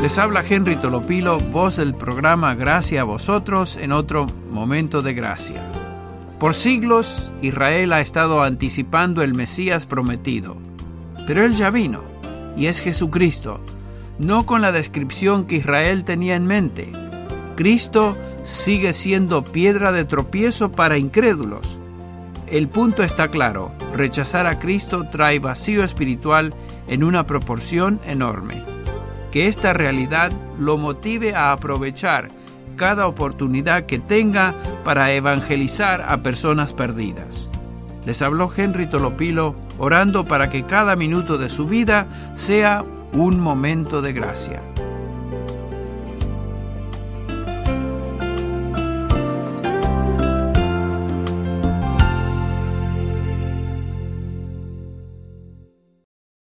Les habla Henry Tolopilo, voz del programa Gracia a vosotros en otro momento de gracia. Por siglos Israel ha estado anticipando el Mesías prometido, pero él ya vino, y es Jesucristo, no con la descripción que Israel tenía en mente. Cristo sigue siendo piedra de tropiezo para incrédulos. El punto está claro, rechazar a Cristo trae vacío espiritual en una proporción enorme. Que esta realidad lo motive a aprovechar cada oportunidad que tenga para evangelizar a personas perdidas. Les habló Henry Tolopilo orando para que cada minuto de su vida sea un momento de gracia.